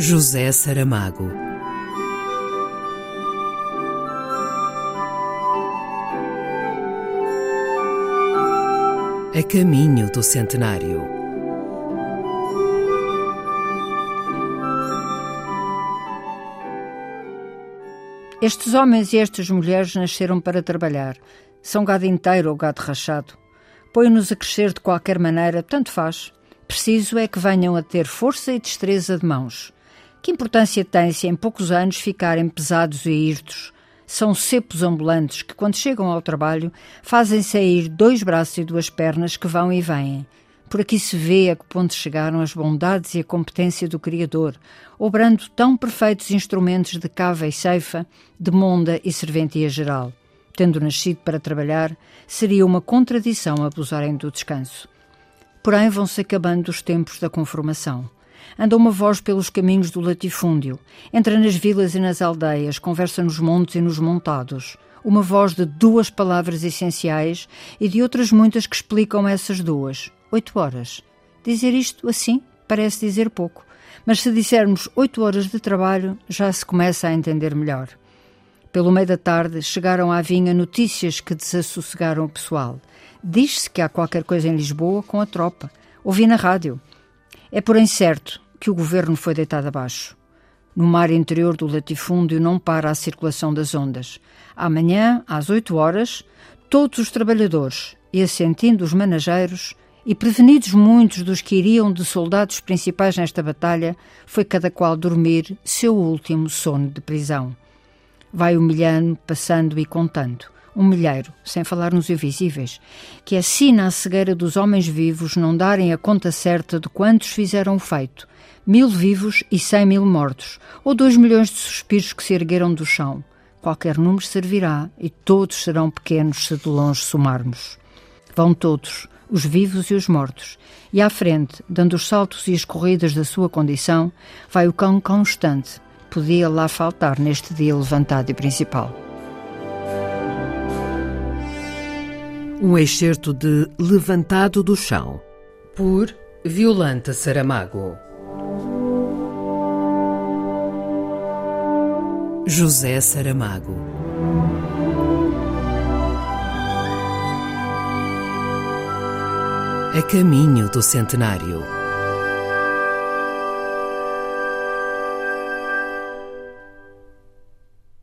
José Saramago. A caminho do centenário. Estes homens e estas mulheres nasceram para trabalhar. São gado inteiro ou gado rachado. Põe-nos a crescer de qualquer maneira, tanto faz. Preciso é que venham a ter força e destreza de mãos. Que importância tem se em poucos anos ficarem pesados e hirtos? São cepos ambulantes que, quando chegam ao trabalho, fazem sair dois braços e duas pernas que vão e vêm. Por aqui se vê a que ponto chegaram as bondades e a competência do Criador, obrando tão perfeitos instrumentos de cava e ceifa, de monda e serventia geral. Tendo nascido para trabalhar, seria uma contradição abusarem do descanso. Porém, vão-se acabando os tempos da conformação. Anda uma voz pelos caminhos do latifúndio, entra nas vilas e nas aldeias, conversa nos montes e nos montados. Uma voz de duas palavras essenciais e de outras muitas que explicam essas duas. Oito horas. Dizer isto assim parece dizer pouco, mas se dissermos oito horas de trabalho, já se começa a entender melhor. Pelo meio da tarde chegaram à vinha notícias que desassossegaram o pessoal. Diz-se que há qualquer coisa em Lisboa com a tropa. Ouvi na rádio. É porém certo que o governo foi deitado abaixo. No mar interior do latifúndio não para a circulação das ondas. Amanhã, às oito horas, todos os trabalhadores, e assentindo os manageiros, e prevenidos muitos dos que iriam de soldados principais nesta batalha, foi cada qual dormir seu último sono de prisão. Vai humilhando, passando e contando um milheiro, sem falar nos invisíveis, que assina a cegueira dos homens vivos não darem a conta certa de quantos fizeram o feito, mil vivos e cem mil mortos, ou dois milhões de suspiros que se ergueram do chão. Qualquer número servirá e todos serão pequenos se de longe somarmos. Vão todos, os vivos e os mortos, e à frente, dando os saltos e as corridas da sua condição, vai o cão constante. Podia lá faltar neste dia levantado e principal. Um excerto de Levantado do Chão, por Violanta Saramago. José Saramago. A caminho do centenário.